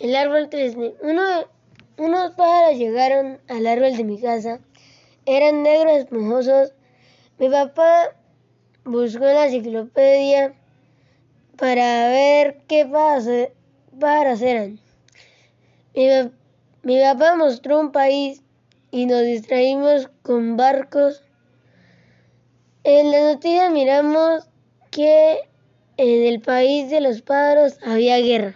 El árbol triste. Uno, unos pájaros llegaron al árbol de mi casa. Eran negros esponjosos. Mi papá buscó la enciclopedia para ver qué pájaros e-, eran. Mi, mi papá mostró un país y nos distraímos con barcos. En la noticia miramos que en el país de los pájaros había guerra.